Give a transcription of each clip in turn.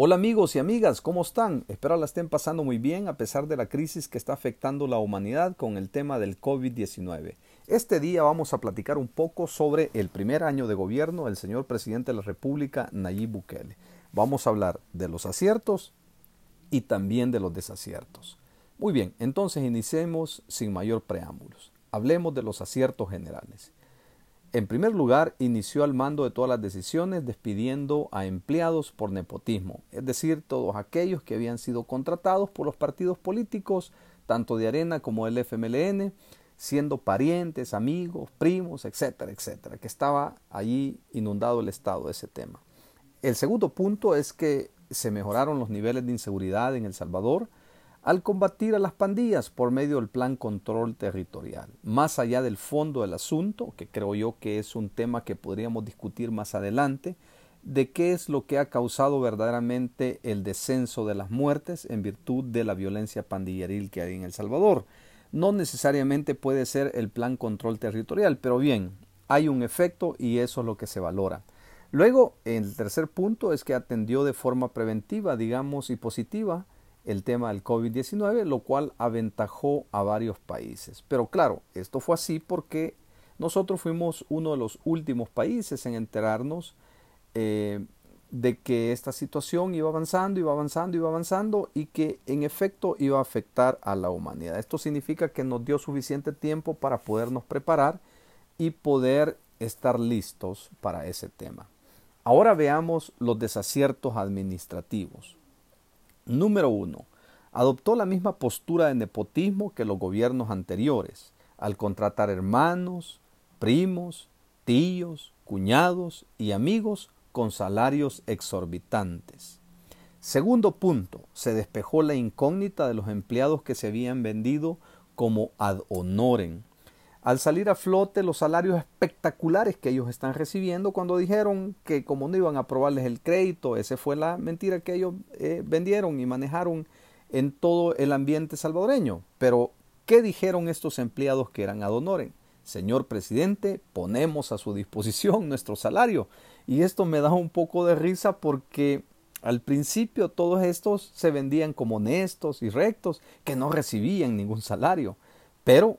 Hola amigos y amigas, ¿cómo están? Espero la estén pasando muy bien a pesar de la crisis que está afectando la humanidad con el tema del COVID-19. Este día vamos a platicar un poco sobre el primer año de gobierno del señor presidente de la República, Nayib Bukele. Vamos a hablar de los aciertos y también de los desaciertos. Muy bien, entonces iniciemos sin mayor preámbulos. Hablemos de los aciertos generales. En primer lugar, inició al mando de todas las decisiones despidiendo a empleados por nepotismo, es decir, todos aquellos que habían sido contratados por los partidos políticos, tanto de Arena como del FMLN, siendo parientes, amigos, primos, etcétera, etcétera, que estaba allí inundado el Estado de ese tema. El segundo punto es que se mejoraron los niveles de inseguridad en El Salvador, al combatir a las pandillas por medio del plan control territorial. Más allá del fondo del asunto, que creo yo que es un tema que podríamos discutir más adelante, de qué es lo que ha causado verdaderamente el descenso de las muertes en virtud de la violencia pandilleril que hay en El Salvador. No necesariamente puede ser el plan control territorial, pero bien, hay un efecto y eso es lo que se valora. Luego, el tercer punto es que atendió de forma preventiva, digamos, y positiva el tema del COVID-19, lo cual aventajó a varios países. Pero claro, esto fue así porque nosotros fuimos uno de los últimos países en enterarnos eh, de que esta situación iba avanzando, iba avanzando, iba avanzando y que en efecto iba a afectar a la humanidad. Esto significa que nos dio suficiente tiempo para podernos preparar y poder estar listos para ese tema. Ahora veamos los desaciertos administrativos. Número 1. Adoptó la misma postura de nepotismo que los gobiernos anteriores, al contratar hermanos, primos, tíos, cuñados y amigos con salarios exorbitantes. Segundo punto, se despejó la incógnita de los empleados que se habían vendido como ad honorem, al salir a flote los salarios espectaculares que ellos están recibiendo cuando dijeron que como no iban a aprobarles el crédito, esa fue la mentira que ellos eh, vendieron y manejaron en todo el ambiente salvadoreño. Pero, ¿qué dijeron estos empleados que eran ad honorem? Señor presidente, ponemos a su disposición nuestro salario. Y esto me da un poco de risa porque al principio todos estos se vendían como honestos y rectos, que no recibían ningún salario. Pero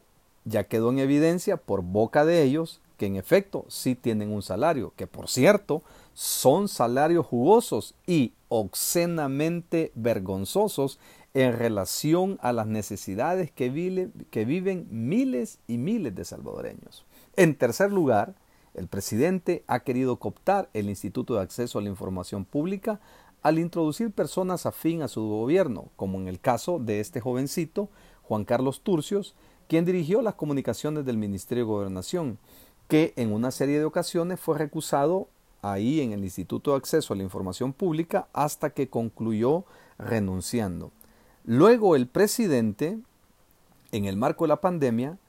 ya quedó en evidencia por boca de ellos que en efecto sí tienen un salario, que por cierto son salarios jugosos y obscenamente vergonzosos en relación a las necesidades que, que viven miles y miles de salvadoreños. En tercer lugar, el presidente ha querido cooptar el Instituto de Acceso a la Información Pública al introducir personas afín a su gobierno, como en el caso de este jovencito, Juan Carlos Turcios, quien dirigió las comunicaciones del Ministerio de Gobernación, que en una serie de ocasiones fue recusado ahí en el Instituto de Acceso a la Información Pública hasta que concluyó renunciando. Luego el presidente, en el marco de la pandemia,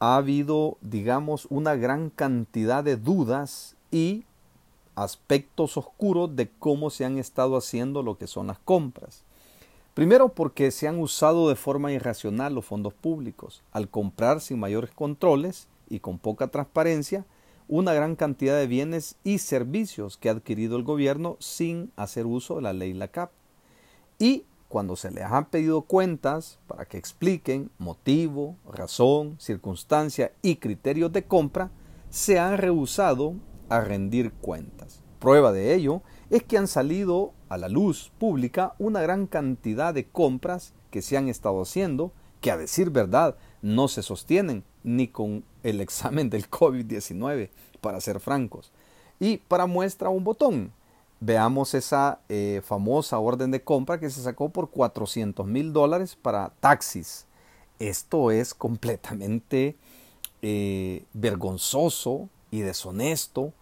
ha habido, digamos, una gran cantidad de dudas y aspectos oscuros de cómo se han estado haciendo lo que son las compras. Primero porque se han usado de forma irracional los fondos públicos, al comprar sin mayores controles y con poca transparencia una gran cantidad de bienes y servicios que ha adquirido el gobierno sin hacer uso de la ley LACAP. Y cuando se les han pedido cuentas para que expliquen motivo, razón, circunstancia y criterios de compra, se han rehusado a rendir cuentas. Prueba de ello que han salido a la luz pública una gran cantidad de compras que se han estado haciendo, que a decir verdad no se sostienen ni con el examen del COVID-19, para ser francos. Y para muestra un botón, veamos esa eh, famosa orden de compra que se sacó por 400 mil dólares para taxis. Esto es completamente eh, vergonzoso y deshonesto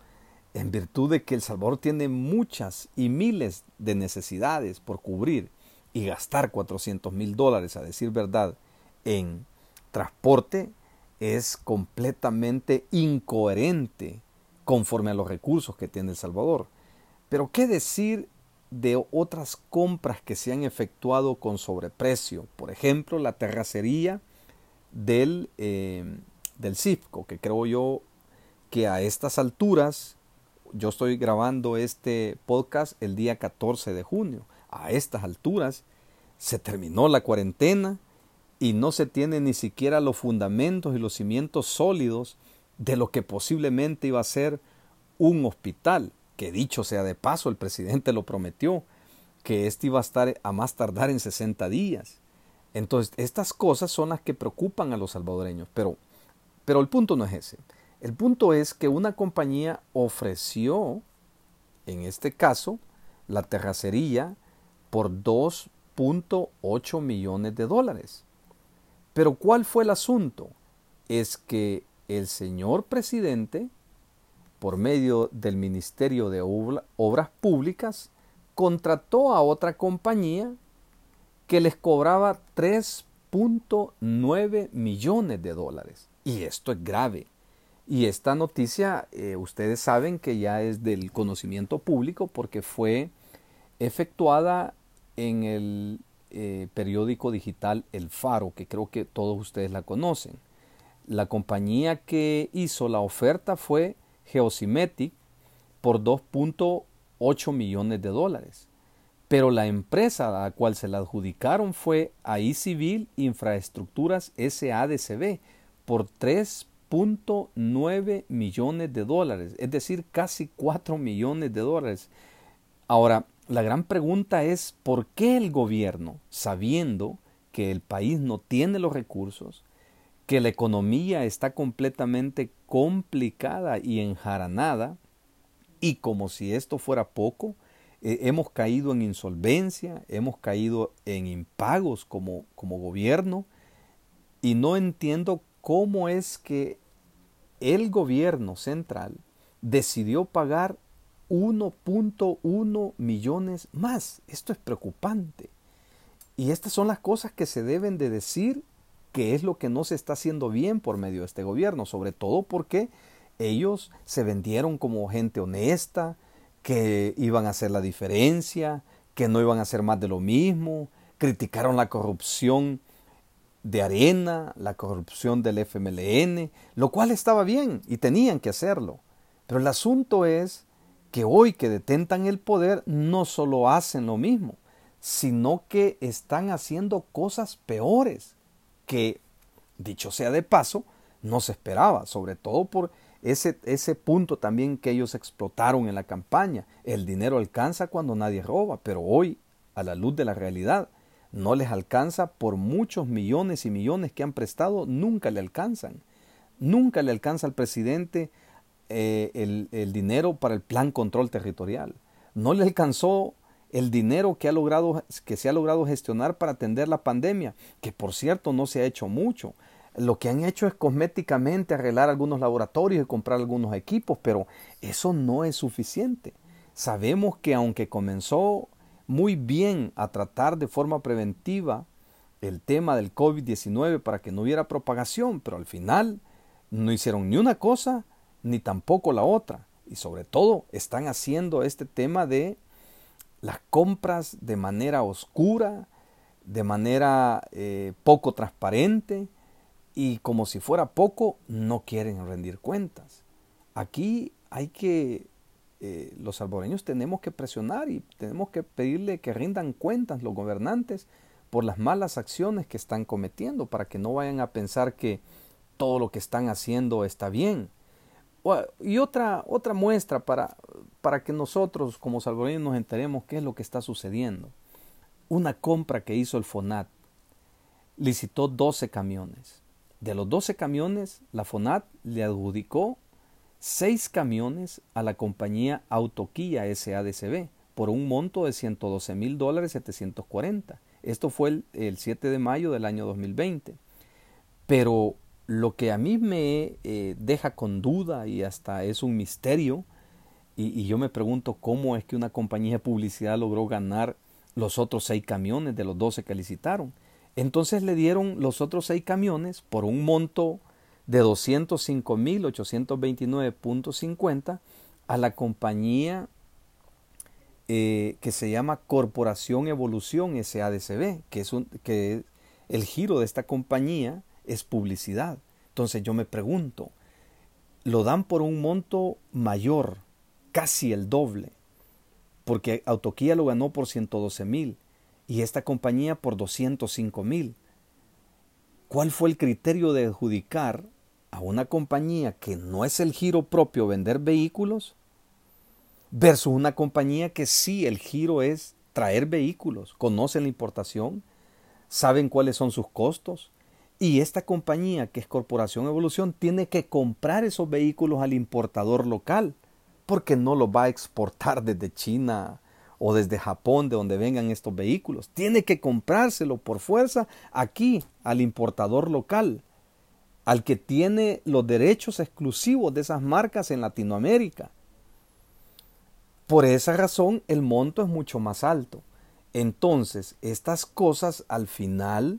en virtud de que El Salvador tiene muchas y miles de necesidades por cubrir y gastar 400 mil dólares, a decir verdad, en transporte es completamente incoherente conforme a los recursos que tiene El Salvador. Pero ¿qué decir de otras compras que se han efectuado con sobreprecio? Por ejemplo, la terracería del, eh, del CIFCO, que creo yo que a estas alturas yo estoy grabando este podcast el día 14 de junio. A estas alturas se terminó la cuarentena y no se tiene ni siquiera los fundamentos y los cimientos sólidos de lo que posiblemente iba a ser un hospital, que dicho sea de paso, el presidente lo prometió, que este iba a estar a más tardar en 60 días. Entonces, estas cosas son las que preocupan a los salvadoreños, pero, pero el punto no es ese. El punto es que una compañía ofreció, en este caso, la terracería por 2.8 millones de dólares. Pero ¿cuál fue el asunto? Es que el señor presidente, por medio del Ministerio de Obras Públicas, contrató a otra compañía que les cobraba 3.9 millones de dólares. Y esto es grave. Y esta noticia, eh, ustedes saben que ya es del conocimiento público porque fue efectuada en el eh, periódico digital El Faro, que creo que todos ustedes la conocen. La compañía que hizo la oferta fue Geosimetic por 2.8 millones de dólares. Pero la empresa a la cual se la adjudicaron fue AI Civil Infraestructuras SADCB por 3.9 millones de dólares, es decir, casi 4 millones de dólares. Ahora, la gran pregunta es por qué el gobierno, sabiendo que el país no tiene los recursos, que la economía está completamente complicada y enjaranada, y como si esto fuera poco, eh, hemos caído en insolvencia, hemos caído en impagos como, como gobierno, y no entiendo cómo es que el gobierno central decidió pagar 1.1 millones más. Esto es preocupante. Y estas son las cosas que se deben de decir que es lo que no se está haciendo bien por medio de este gobierno, sobre todo porque ellos se vendieron como gente honesta, que iban a hacer la diferencia, que no iban a hacer más de lo mismo, criticaron la corrupción de Arena, la corrupción del FMLN, lo cual estaba bien y tenían que hacerlo. Pero el asunto es que hoy que detentan el poder no solo hacen lo mismo, sino que están haciendo cosas peores que, dicho sea de paso, no se esperaba, sobre todo por ese, ese punto también que ellos explotaron en la campaña. El dinero alcanza cuando nadie roba, pero hoy, a la luz de la realidad, no les alcanza por muchos millones y millones que han prestado, nunca le alcanzan. Nunca le alcanza al presidente eh, el, dinero para el plan control territorial. No le alcanzó el dinero que, ha logrado, que se ha logrado gestionar para atender la pandemia, que por cierto no se ha hecho mucho. Lo que han hecho es cosméticamente arreglar algunos laboratorios y comprar algunos equipos, pero eso no es suficiente. Sabemos que aunque comenzó muy bien a tratar de forma preventiva el tema del COVID-19 para que no hubiera propagación, pero al final no hicieron ni una cosa ni tampoco la otra. Y sobre todo están haciendo este tema de las compras de manera oscura, de manera eh, poco transparente y como si fuera poco, no quieren rendir cuentas. Aquí hay que, eh, los salvadoreños tenemos que presionar y tenemos que pedirle que rindan cuentas los gobernantes por las malas acciones que están cometiendo para que no vayan a pensar que todo lo que están haciendo está bien. Y otra, otra muestra para, para que nosotros como salvadoreños nos enteremos qué es lo que está sucediendo. Una compra que hizo el FONAT licitó 12 camiones. De los 12 camiones, la FONAT le adjudicó 6 camiones a la compañía Autoquilla SADCB por un monto de 112 mil dólares 740. Esto fue el, el 7 de mayo del año 2020. Pero lo que a mí me eh, deja con duda y hasta es un misterio, y, yo me pregunto cómo es que una compañía de publicidad logró ganar los otros seis camiones de los doce que licitaron. Entonces le dieron los otros seis camiones por un monto de 205.829.50 a la compañía eh, que se llama Corporación Evolución SADCB, que es un, que el giro de esta compañía es publicidad. Entonces yo me pregunto, lo dan por un monto mayor, casi el doble, porque Autoquía lo ganó por 112 mil y esta compañía por 205 mil. ¿Cuál fue el criterio de adjudicar a una compañía que no es el giro propio vender vehículos versus una compañía que sí el giro es traer vehículos, conocen la importación, saben cuáles son sus costos y esta compañía que es Corporación Evolución tiene que comprar esos vehículos al importador local porque no los va a exportar desde China o desde Japón de donde vengan estos vehículos. Tiene que comprárselo por fuerza aquí al importador local, al que tiene los derechos exclusivos de esas marcas en Latinoamérica. Por esa razón el monto es mucho más alto. Entonces, estas cosas al final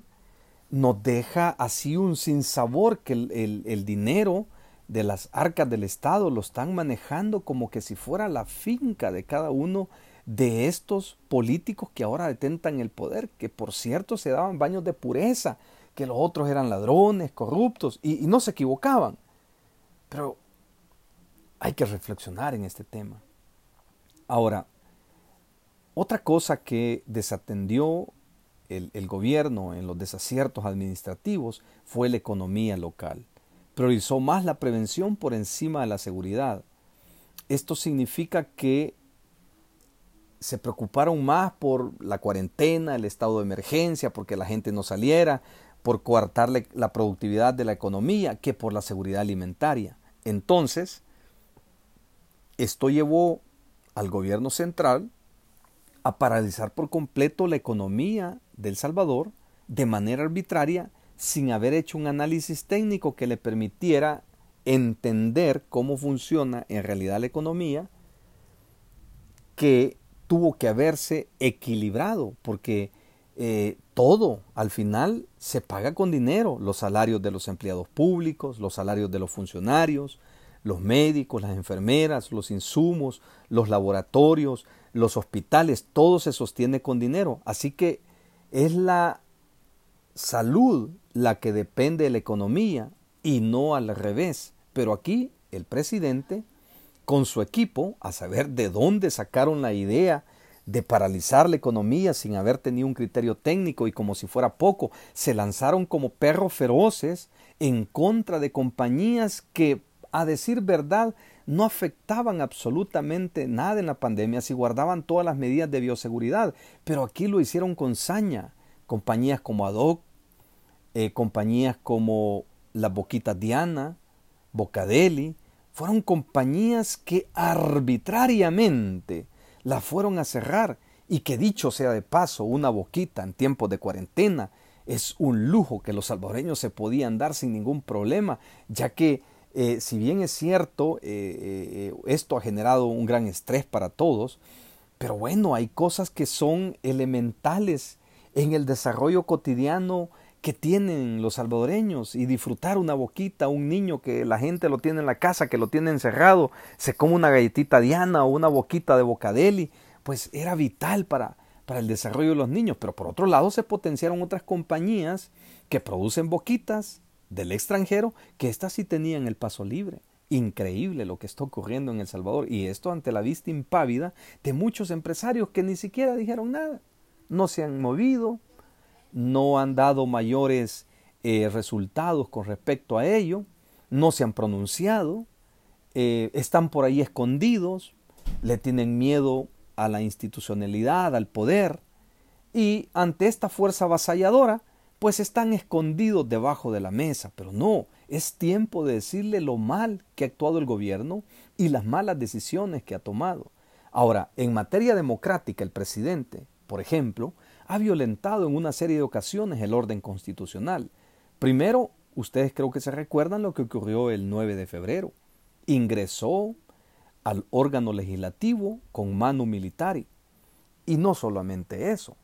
nos deja así un sinsabor que el, el dinero de las arcas del Estado lo están manejando como que si fuera la finca de cada uno de estos políticos que ahora detentan el poder, que por cierto se daban baños de pureza, que los otros eran ladrones, corruptos, y, no se equivocaban. Pero hay que reflexionar en este tema. Ahora, otra cosa que desatendió el, gobierno en los desaciertos administrativos fue la economía local. Priorizó más la prevención por encima de la seguridad. Esto significa que se preocuparon más por la cuarentena, el estado de emergencia, porque la gente no saliera, por coartarle la productividad de la economía, que por la seguridad alimentaria. Entonces, esto llevó al gobierno central a paralizar por completo la economía del Salvador de manera arbitraria sin haber hecho un análisis técnico que le permitiera entender cómo funciona en realidad la economía, que tuvo que haberse equilibrado, porque eh, todo al final se paga con dinero, los salarios de los empleados públicos, los salarios de los funcionarios, los médicos, las enfermeras, los insumos, los laboratorios, los hospitales, todo se sostiene con dinero. Así que es la salud la que depende de la economía y no al revés. Pero aquí el presidente con su equipo a saber de dónde sacaron la idea de paralizar la economía sin haber tenido un criterio técnico y como si fuera poco, se lanzaron como perros feroces en contra de compañías que, a decir verdad, no afectaban absolutamente nada en la pandemia si guardaban todas las medidas de bioseguridad, pero aquí lo hicieron con saña. Compañías como Adoc, eh, compañías como la Boquita Diana, Bocadeli, fueron compañías que arbitrariamente la fueron a cerrar. Y que dicho sea de paso, una boquita en tiempos de cuarentena es un lujo que los salvadoreños se podían dar sin ningún problema, ya que eh, si bien es cierto, eh, eh, esto ha generado un gran estrés para todos, pero bueno, hay cosas que son elementales en el desarrollo cotidiano que tienen los salvadoreños y disfrutar una boquita, un niño que la gente lo tiene en la casa, que lo tiene encerrado, se come una galletita diana o una boquita de bocadeli, pues era vital para, para el desarrollo de los niños. Pero por otro lado se potenciaron otras compañías que producen boquitas del extranjero, que éstas sí tenían el paso libre. Increíble lo que está ocurriendo en El Salvador y esto ante la vista impávida de muchos empresarios que ni siquiera dijeron nada, no se han movido, no han dado mayores eh, resultados con respecto a ello, no se han pronunciado, eh, están por ahí escondidos, le tienen miedo a la institucionalidad, al poder, y ante esta fuerza avasalladora, pues están escondidos debajo de la mesa. Pero no, es tiempo de decirle lo mal que ha actuado el gobierno y las malas decisiones que ha tomado. Ahora, en materia democrática, el presidente, por ejemplo, ha violentado en una serie de ocasiones el orden constitucional. Primero, ustedes creo que se recuerdan lo que ocurrió el 9 de febrero. Ingresó al órgano legislativo con mano militar. Y no solamente eso,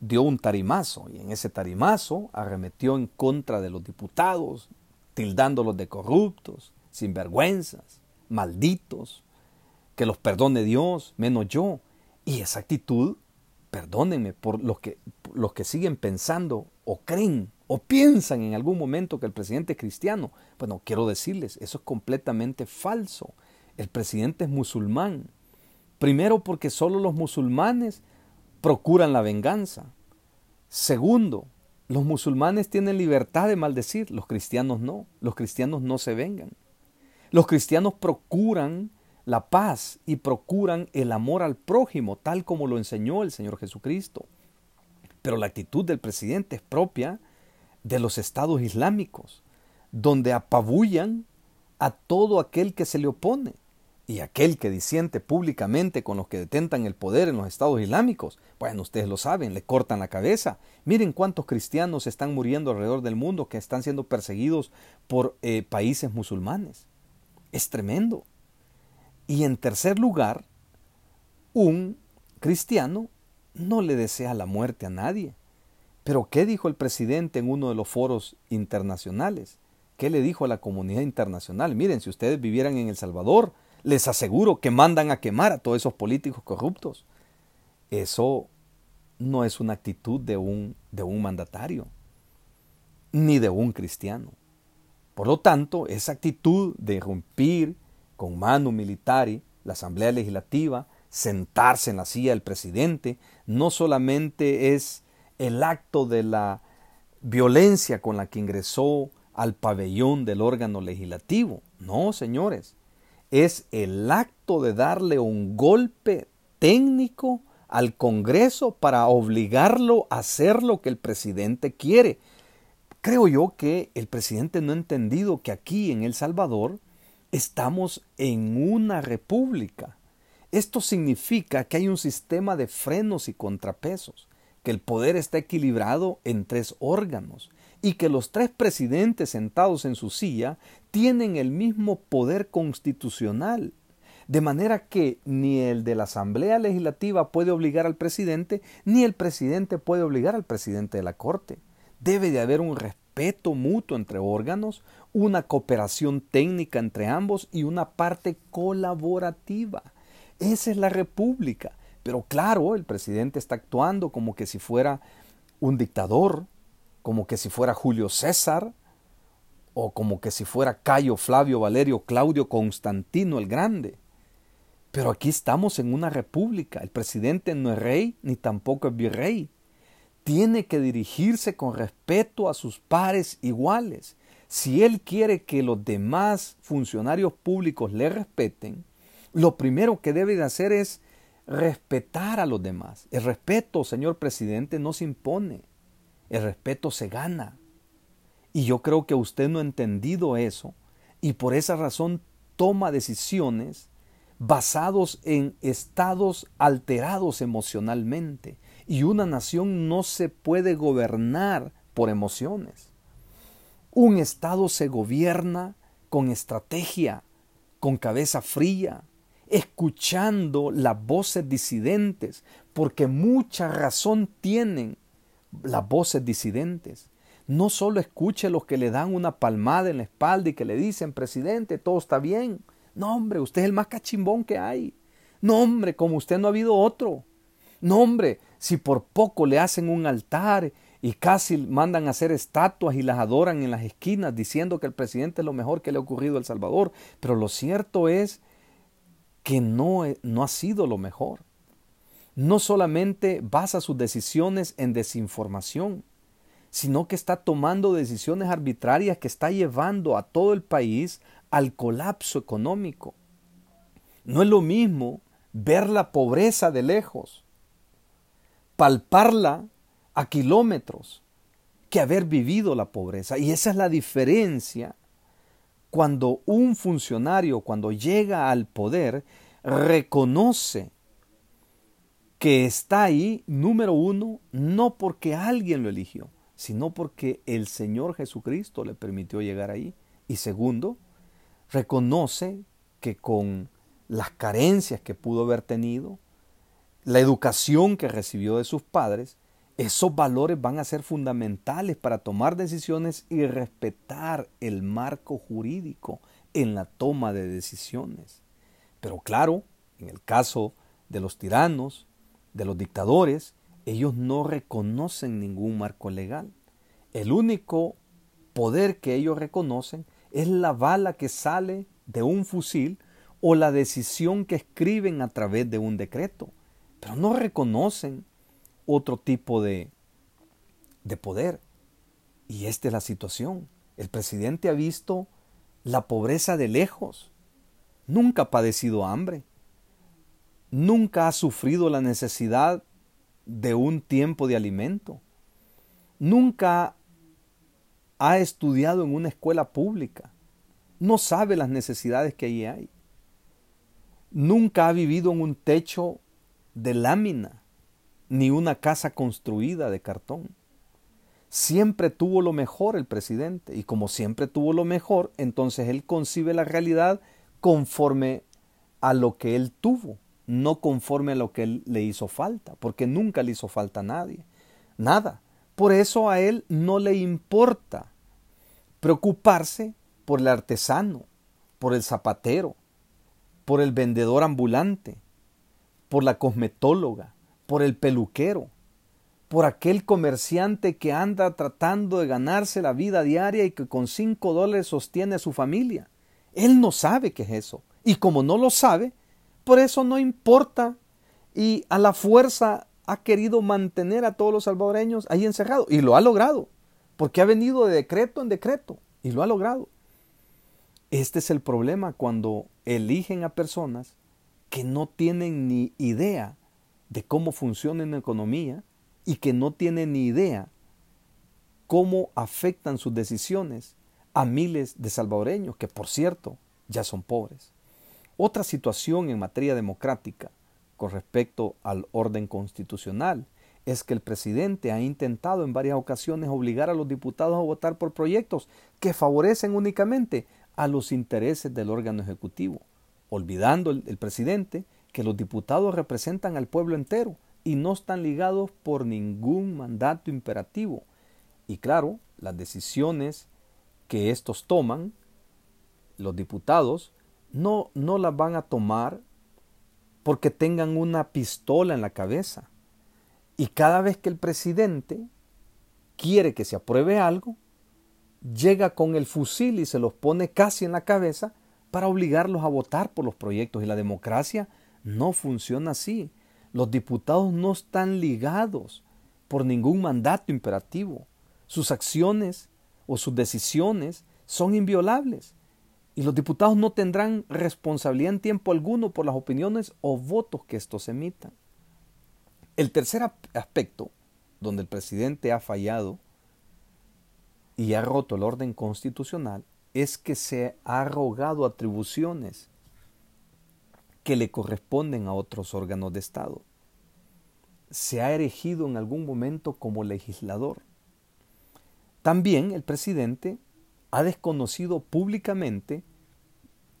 dio un tarimazo y en ese tarimazo arremetió en contra de los diputados, tildándolos de corruptos, sinvergüenzas, malditos, que los perdone Dios, menos yo. Y esa actitud perdónenme por los que, los que siguen pensando o creen o piensan en algún momento que el presidente es cristiano. Bueno, quiero decirles, eso es completamente falso. el presidente es musulmán. Primero porque solo los musulmanes procuran la venganza. Segundo, los musulmanes tienen libertad de maldecir, los cristianos no. Los cristianos no se vengan. Los cristianos procuran la paz y procuran el amor al prójimo, tal como lo enseñó el Señor Jesucristo. Pero la actitud del presidente es propia de los estados islámicos, donde apabullan a todo aquel que se le opone y aquel que disiente públicamente con los que detentan el poder en los estados islámicos, bueno, ustedes lo saben, le cortan la cabeza. Miren cuántos cristianos están muriendo alrededor del mundo que están siendo perseguidos por eh, países musulmanes. Es tremendo. Y en tercer lugar, un cristiano no le desea la muerte a nadie. Pero ¿qué dijo el presidente en uno de los foros internacionales? ¿Qué le dijo a la comunidad internacional? Miren, si ustedes vivieran en El Salvador, les aseguro que mandan a quemar a todos esos políticos corruptos. Eso no es una actitud de un, de un mandatario, ni de un cristiano. Por lo tanto, esa actitud de irrumpir con mano militar la Asamblea Legislativa, sentarse en la silla del presidente, no solamente es el acto de la violencia con la que ingresó al pabellón del órgano legislativo. No, señores, es el acto de darle un golpe técnico al Congreso para obligarlo a hacer lo que el presidente quiere. Creo yo que el presidente no ha entendido que aquí en El Salvador estamos en una república. Esto significa que hay un sistema de frenos y contrapesos, que el poder está equilibrado en tres órganos y que los tres presidentes sentados en su silla tienen el mismo poder constitucional. De manera que ni el de la Asamblea Legislativa puede obligar al presidente, ni el presidente puede obligar al presidente de la Corte. Debe de haber un respeto mutuo entre órganos, una cooperación técnica entre ambos y una parte colaborativa. Esa es la República. Pero claro, el presidente está actuando como que si fuera un dictador, como que si fuera Julio César, o como que si fuera Cayo, Flavio, Valerio, Claudio, Constantino el Grande. Pero aquí estamos en una república. El presidente no es rey ni tampoco es virrey. Tiene que dirigirse con respeto a sus pares iguales. Si él quiere que los demás funcionarios públicos le respeten, lo primero que debe de hacer es respetar a los demás. El respeto, señor presidente, no se impone. El respeto se gana. Y yo creo que usted no ha entendido eso y por esa razón toma decisiones basados en estados alterados emocionalmente. Y una nación no se puede gobernar por emociones. Un estado se gobierna con estrategia, con cabeza fría, escuchando las voces disidentes, porque mucha razón tienen las voces disidentes. No solo escuche los que le dan una palmada en la espalda y que le dicen, presidente, todo está bien. No, hombre, usted es el más cachimbón que hay. No, hombre, como usted no ha habido otro. No, hombre, si por poco le hacen un altar y casi mandan a hacer estatuas y las adoran en las esquinas diciendo que el presidente es lo mejor que le ha ocurrido a El Salvador. Pero lo cierto es que no, no ha sido lo mejor no solamente basa sus decisiones en desinformación, sino que está tomando decisiones arbitrarias que está llevando a todo el país al colapso económico. No es lo mismo ver la pobreza de lejos, palparla a kilómetros, que haber vivido la pobreza. Y esa es la diferencia cuando un funcionario, cuando llega al poder, reconoce que está ahí, número uno, no porque alguien lo eligió, sino porque el Señor Jesucristo le permitió llegar ahí. Y segundo, reconoce que con las carencias que pudo haber tenido, la educación que recibió de sus padres, esos valores van a ser fundamentales para tomar decisiones y respetar el marco jurídico en la toma de decisiones. Pero claro, en el caso de los tiranos, de los dictadores, ellos no reconocen ningún marco legal. El único poder que ellos reconocen es la bala que sale de un fusil o la decisión que escriben a través de un decreto, pero no reconocen otro tipo de, de poder. Y esta es la situación. El presidente ha visto la pobreza de lejos. Nunca ha padecido hambre. Nunca ha sufrido la necesidad de un tiempo de alimento. Nunca ha estudiado en una escuela pública. No sabe las necesidades que allí hay. Nunca ha vivido en un techo de lámina, ni una casa construida de cartón. Siempre tuvo lo mejor el presidente y como siempre tuvo lo mejor, entonces él concibe la realidad conforme a lo que él tuvo, no conforme a lo que él le hizo falta, porque nunca le hizo falta a nadie, nada. Por eso a él no le importa preocuparse por el artesano, por el zapatero, por el vendedor ambulante, por la cosmetóloga, por el peluquero, por aquel comerciante que anda tratando de ganarse la vida diaria y que con cinco dólares sostiene a su familia. Él no sabe qué es eso. Y como no lo sabe, por eso no importa. Y a la fuerza ha querido mantener a todos los salvadoreños ahí encerrados. Y lo ha logrado. Porque ha venido de decreto en decreto. Y lo ha logrado. Este es el problema cuando eligen a personas que no tienen ni idea de cómo funciona la economía y que no tienen ni idea cómo afectan sus decisiones a miles de salvadoreños que, por cierto, ya son pobres. Otra situación en materia democrática con respecto al orden constitucional es que el presidente ha intentado en varias ocasiones obligar a los diputados a votar por proyectos que favorecen únicamente a los intereses del órgano ejecutivo, olvidando el, presidente que los diputados representan al pueblo entero y no están ligados por ningún mandato imperativo. Y claro, las decisiones que estos toman, los diputados, no, no las van a tomar porque tengan una pistola en la cabeza. Y cada vez que el presidente quiere que se apruebe algo, llega con el fusil y se los pone casi en la cabeza para obligarlos a votar por los proyectos. Y la democracia no funciona así. Los diputados no están ligados por ningún mandato imperativo. Sus acciones o sus decisiones son inviolables. Y los diputados no tendrán responsabilidad en tiempo alguno por las opiniones o votos que estos emitan. El tercer aspecto donde el presidente ha fallado y ha roto el orden constitucional es que se ha arrogado atribuciones que le corresponden a otros órganos de Estado. Se ha erigido en algún momento como legislador. También el presidente ha desconocido públicamente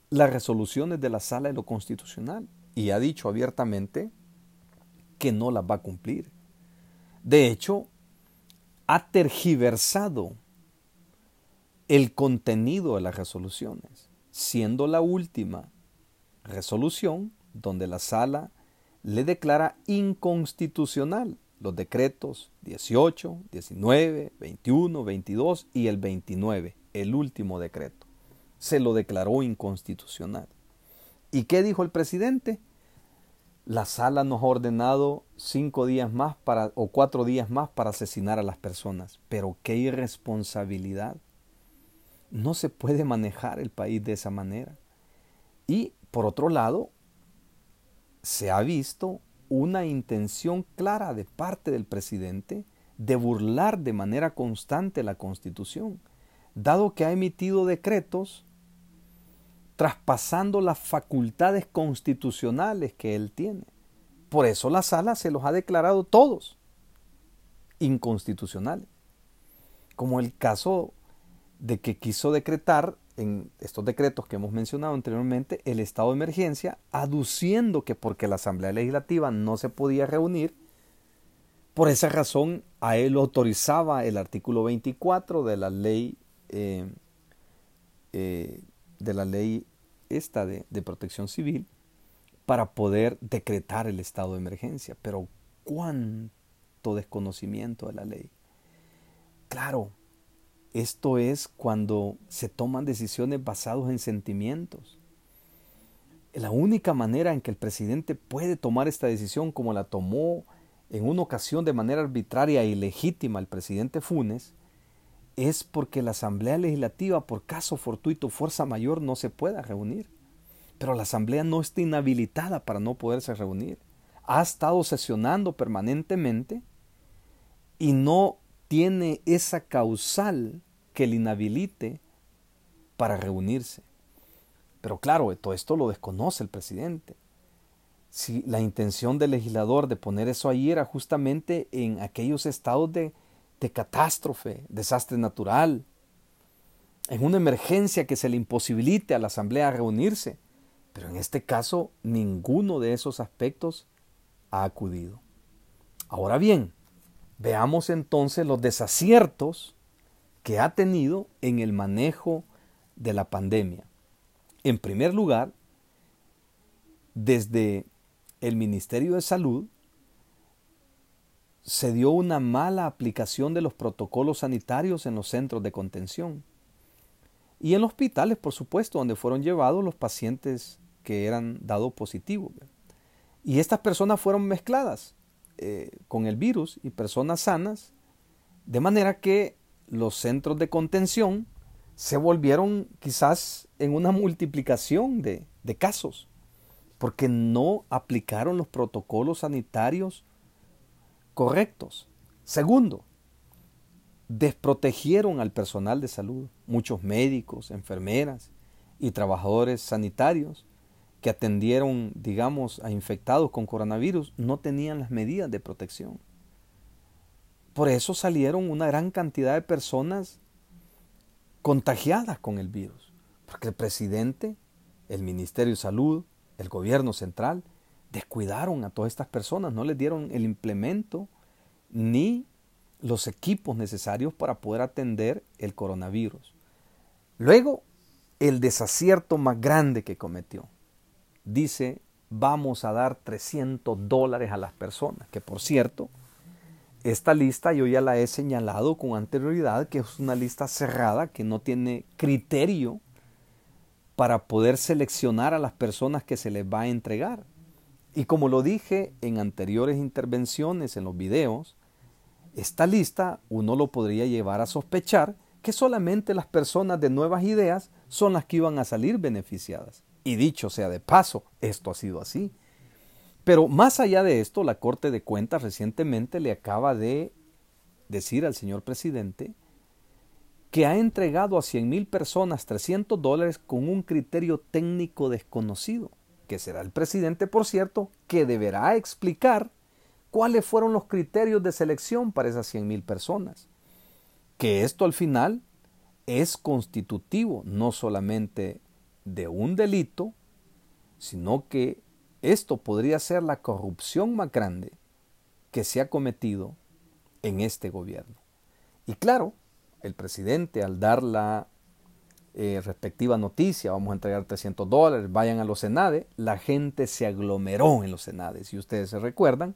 las resoluciones de la Sala de lo Constitucional y ha dicho abiertamente que no las va a cumplir. De hecho, ha tergiversado el contenido de las resoluciones, siendo la última resolución donde la sala le declara inconstitucional los decretos 18, 19, 21, 22 y el 29, el último decreto. Se lo declaró inconstitucional. ¿Y qué dijo el presidente? La sala nos ha ordenado cinco días más para, o cuatro días más para asesinar a las personas. Pero qué irresponsabilidad. No se puede manejar el país de esa manera. Y por otro lado, se ha visto una intención clara de parte del presidente de burlar de manera constante la Constitución, dado que ha emitido decretos traspasando las facultades constitucionales que él tiene. Por eso la sala se los ha declarado todos inconstitucionales, como el caso de que quiso decretar en estos decretos que hemos mencionado anteriormente el estado de emergencia, aduciendo que porque la Asamblea Legislativa no se podía reunir, por esa razón a él autorizaba el artículo 24 de la ley eh, eh, de la ley esta de, de protección civil para poder decretar el estado de emergencia. Pero cuánto desconocimiento de la ley. Claro, esto es cuando se toman decisiones basadas en sentimientos. la única manera en que el presidente puede tomar esta decisión como la tomó en una ocasión de manera arbitraria y legítima el presidente Funes, es porque la Asamblea Legislativa, por caso fortuito, fuerza mayor, no se pueda reunir. Pero la Asamblea no está inhabilitada para no poderse reunir. Ha estado sesionando permanentemente y no tiene esa causal que le inhabilite para reunirse. Pero claro, todo esto lo desconoce el presidente. Si la intención del legislador de poner eso ahí era justamente en aquellos estados de, de catástrofe, desastre natural, en una emergencia que se le imposibilite a la Asamblea reunirse. Pero en este caso, ninguno de esos aspectos ha acudido. Ahora bien, veamos entonces los desaciertos que ha tenido en el manejo de la pandemia. En primer lugar, desde el Ministerio de Salud se dio una mala aplicación de los protocolos sanitarios en los centros de contención y en los hospitales, por supuesto, donde fueron llevados los pacientes que eran dados positivos. Y estas personas fueron mezcladas eh, con el virus y personas sanas, de manera que los centros de contención se volvieron quizás en una multiplicación de, de casos, porque no aplicaron los protocolos sanitarios correctos. Segundo, desprotegieron al personal de salud, muchos médicos, enfermeras y trabajadores sanitarios que atendieron, digamos, a infectados con coronavirus, no tenían las medidas de protección. Por eso salieron una gran cantidad de personas contagiadas con el virus, porque el presidente, el Ministerio de Salud, el gobierno central, descuidaron a todas estas personas, no les dieron el implemento ni los equipos necesarios para poder atender el coronavirus. Luego, el desacierto más grande que cometió. Dice, vamos a dar 300 dólares a las personas, que por cierto, esta lista yo ya la he señalado con anterioridad, que es una lista cerrada, que no tiene criterio para poder seleccionar a las personas que se les va a entregar. Y como lo dije en anteriores intervenciones en los videos, esta lista uno lo podría llevar a sospechar que solamente las personas de nuevas ideas son las que iban a salir beneficiadas. Y dicho sea de paso, esto ha sido así. Pero más allá de esto, la Corte de Cuentas recientemente le acaba de decir al señor presidente que ha entregado a 100 mil personas 300 dólares con un criterio técnico desconocido, que será el presidente, por cierto, que deberá explicar cuáles fueron los criterios de selección para esas 100 mil personas. Que esto al final es constitutivo no solamente de un delito, sino que esto podría ser la corrupción más grande que se ha cometido en este gobierno. Y claro, el presidente al dar la eh, respectiva noticia, vamos a entregar 300 dólares, vayan a los Senades, la gente se aglomeró en los Senades. Si ustedes se recuerdan,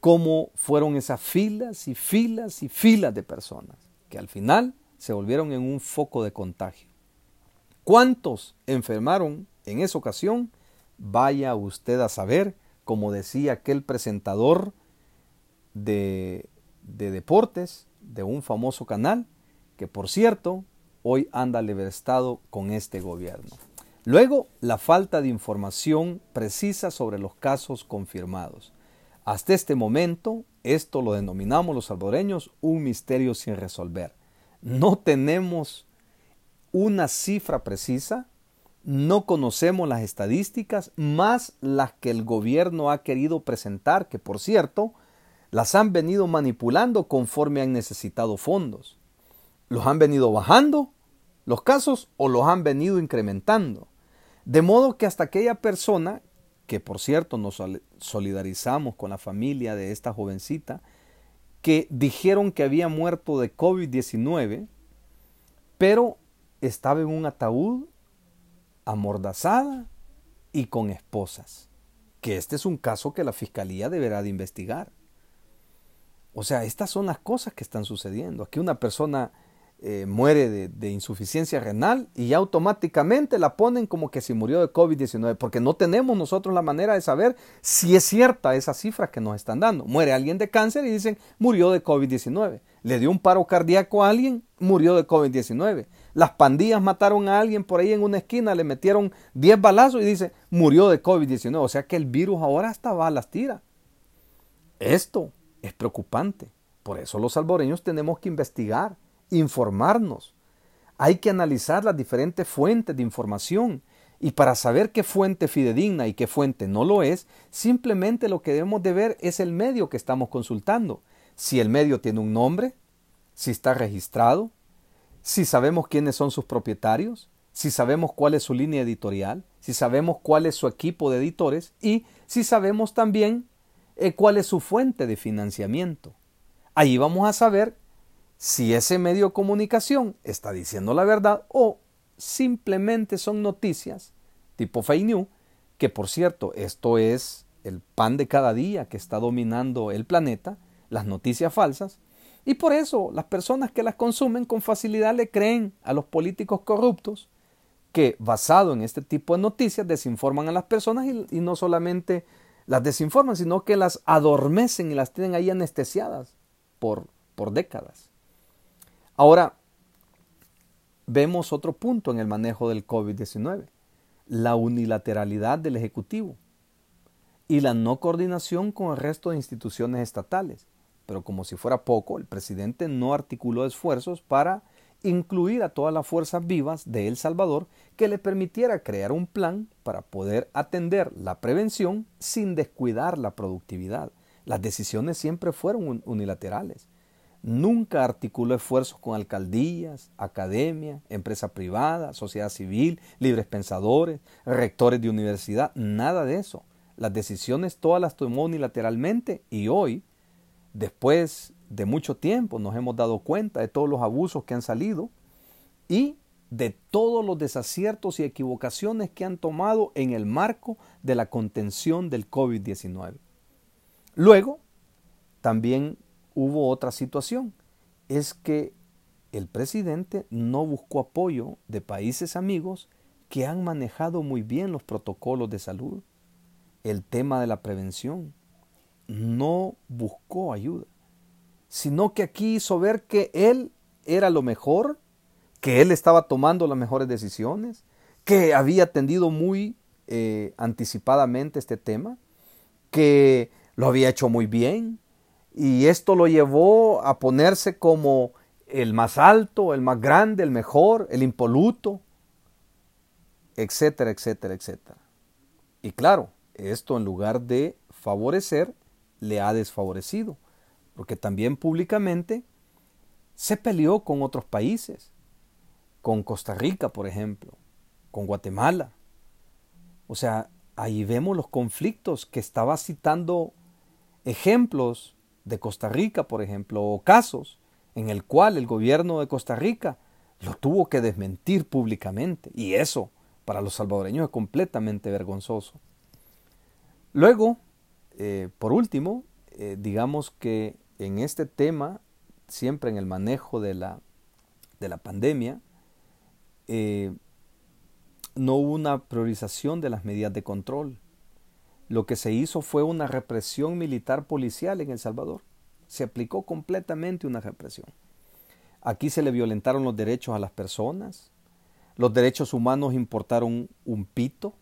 cómo fueron esas filas y filas y filas de personas que al final se volvieron en un foco de contagio. ¿Cuántos enfermaron en esa ocasión? Vaya usted a saber, como decía aquel presentador de, de deportes de un famoso canal, que por cierto, hoy anda libertado con este gobierno. Luego, la falta de información precisa sobre los casos confirmados. Hasta este momento, esto lo denominamos los salvadoreños un misterio sin resolver. No tenemos una cifra precisa no conocemos las estadísticas más las que el gobierno ha querido presentar, que por cierto, las han venido manipulando conforme han necesitado fondos. Los han venido bajando los casos o los han venido incrementando. De modo que hasta aquella persona, que por cierto nos solidarizamos con la familia de esta jovencita, que dijeron que había muerto de COVID-19, pero estaba en un ataúd amordazada y con esposas. Que este es un caso que la fiscalía deberá de investigar. O sea, estas son las cosas que están sucediendo. Aquí una persona eh, muere de, insuficiencia renal y automáticamente la ponen como que si murió de COVID-19, porque no tenemos nosotros la manera de saber si es cierta esa cifra que nos están dando. Muere alguien de cáncer y dicen murió de COVID-19. Le dio un paro cardíaco a alguien, murió de COVID-19. Las pandillas mataron a alguien por ahí en una esquina, le metieron 10 balazos y dice murió de COVID-19. O sea que el virus ahora hasta balas tira. Esto es preocupante. Por eso los salvadoreños tenemos que investigar informarnos. Hay que analizar las diferentes fuentes de información y para saber qué fuente fidedigna y qué fuente no lo es, simplemente lo que debemos de ver es el medio que estamos consultando. Si el medio tiene un nombre, si está registrado, si sabemos quiénes son sus propietarios, si sabemos cuál es su línea editorial, si sabemos cuál es su equipo de editores y si sabemos también eh, cuál es su fuente de financiamiento. Ahí vamos a saber si ese medio de comunicación está diciendo la verdad o simplemente son noticias tipo fake news, que por cierto, esto es el pan de cada día que está dominando el planeta, las noticias falsas, y por eso las personas que las consumen con facilidad le creen a los políticos corruptos que basado en este tipo de noticias desinforman a las personas y, no solamente las desinforman, sino que las adormecen y las tienen ahí anestesiadas por, por décadas. Ahora, vemos otro punto en el manejo del COVID-19, la unilateralidad del Ejecutivo y la no coordinación con el resto de instituciones estatales. Pero como si fuera poco, el presidente no articuló esfuerzos para incluir a todas las fuerzas vivas de El Salvador que le permitiera crear un plan para poder atender la prevención sin descuidar la productividad. Las decisiones siempre fueron unilaterales. Nunca articuló esfuerzos con alcaldías, academia, empresa privada, sociedad civil, libres pensadores, rectores de universidad, nada de eso. Las decisiones todas las tomó unilateralmente y hoy, después de mucho tiempo, nos hemos dado cuenta de todos los abusos que han salido y de todos los desaciertos y equivocaciones que han tomado en el marco de la contención del COVID-19. Luego, también hubo otra situación, es que el presidente no buscó apoyo de países amigos que han manejado muy bien los protocolos de salud, el tema de la prevención. No buscó ayuda, sino que aquí hizo ver que él era lo mejor, que él estaba tomando las mejores decisiones, que había atendido muy eh, anticipadamente este tema, que lo había hecho muy bien, y esto lo llevó a ponerse como el más alto, el más grande, el mejor, el impoluto, etcétera, etcétera, etcétera. Y claro, esto en lugar de favorecer, le ha desfavorecido, porque también públicamente se peleó con otros países, con Costa Rica, por ejemplo, con Guatemala. O sea, ahí vemos los conflictos que estaba citando ejemplos de Costa Rica, por ejemplo, o casos en el cual el gobierno de Costa Rica lo tuvo que desmentir públicamente. Y eso para los salvadoreños es completamente vergonzoso. Luego, eh, por último, eh, digamos que en este tema, siempre en el manejo de la, de la pandemia, eh, no hubo una priorización de las medidas de control. Lo que se hizo fue una represión militar policial en El Salvador. Se aplicó completamente una represión. Aquí se le violentaron los derechos a las personas. Los derechos humanos importaron un pito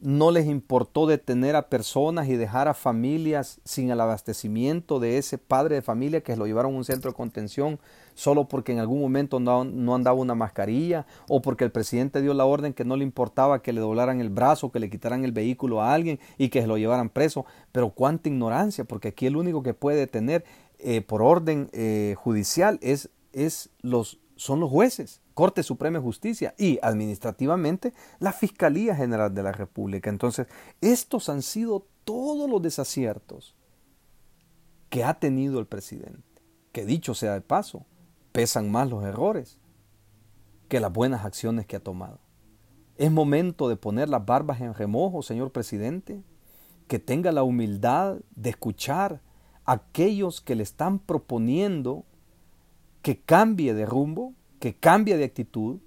no les importó detener a personas y dejar a familias sin el abastecimiento de ese padre de familia que lo llevaron a un centro de contención solo porque en algún momento no, andaba una mascarilla o porque el presidente dio la orden que no le importaba que le doblaran el brazo, que le quitaran el vehículo a alguien y que se lo llevaran preso. Pero cuánta ignorancia, porque aquí el único que puede detener eh, por orden eh, judicial es, es los, son los jueces. Corte Suprema de Justicia y administrativamente la Fiscalía General de la República. Entonces, estos han sido todos los desaciertos que ha tenido el presidente. Que dicho sea de paso, pesan más los errores que las buenas acciones que ha tomado. Es momento de poner las barbas en remojo, señor presidente, que tenga la humildad de escuchar a aquellos que le están proponiendo que cambie de rumbo, que cambie de actitud,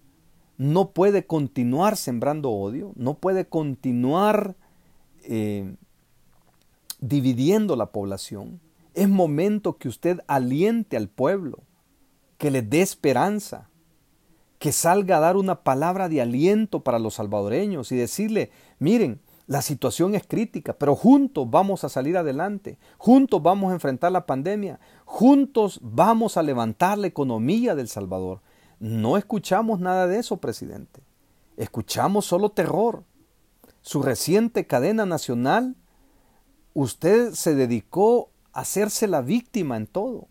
no puede continuar sembrando odio, no puede continuar eh, dividiendo la población. Es momento que usted aliente al pueblo, que le dé esperanza, que salga a dar una palabra de aliento para los salvadoreños y decirle, miren, la situación es crítica, pero juntos vamos a salir adelante, juntos vamos a enfrentar la pandemia, juntos vamos a levantar la economía del Salvador. No escuchamos nada de eso, presidente. Escuchamos solo terror. Su reciente cadena nacional, usted se dedicó a hacerse la víctima en todo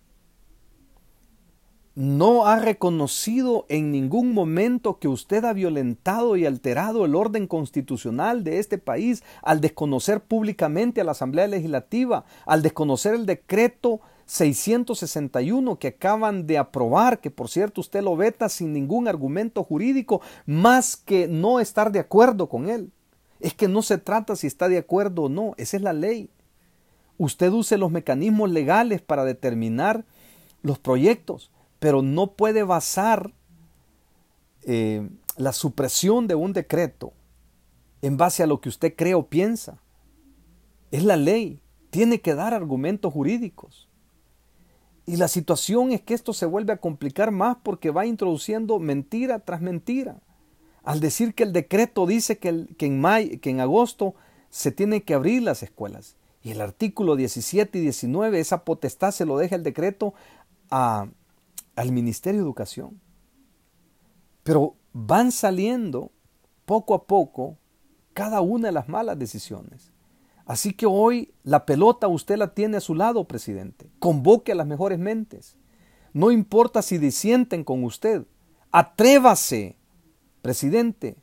no ha reconocido en ningún momento que usted ha violentado y alterado el orden constitucional de este país al desconocer públicamente a la Asamblea Legislativa, al desconocer el decreto 661 que acaban de aprobar, que por cierto usted lo veta sin ningún argumento jurídico, más que no estar de acuerdo con él. Es que no se trata si está de acuerdo o no, esa es la ley. Usted use los mecanismos legales para determinar los proyectos pero no puede basar eh, la supresión de un decreto en base a lo que usted cree o piensa. Es la ley, tiene que dar argumentos jurídicos. Y la situación es que esto se vuelve a complicar más porque va introduciendo mentira tras mentira. Al decir que el decreto dice que, en, que en agosto se tienen que abrir las escuelas. Y el artículo 17 y 19, esa potestad se lo deja el decreto a, al Ministerio de Educación. Pero van saliendo poco a poco cada una de las malas decisiones. Así que hoy la pelota usted la tiene a su lado, presidente. Convoque a las mejores mentes. No importa si disienten con usted. Atrévase, presidente,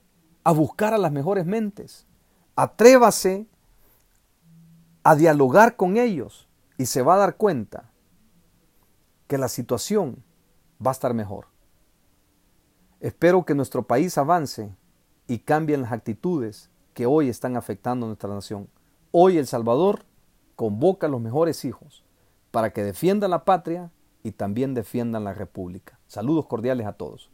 a buscar a las mejores mentes. Atrévase a dialogar con ellos y se va a dar cuenta que la situación va a estar mejor. Espero que nuestro país avance y cambien las actitudes que hoy están afectando a nuestra nación. Hoy El Salvador convoca a los mejores hijos para que defiendan la patria y también defiendan la república. Saludos cordiales a todos.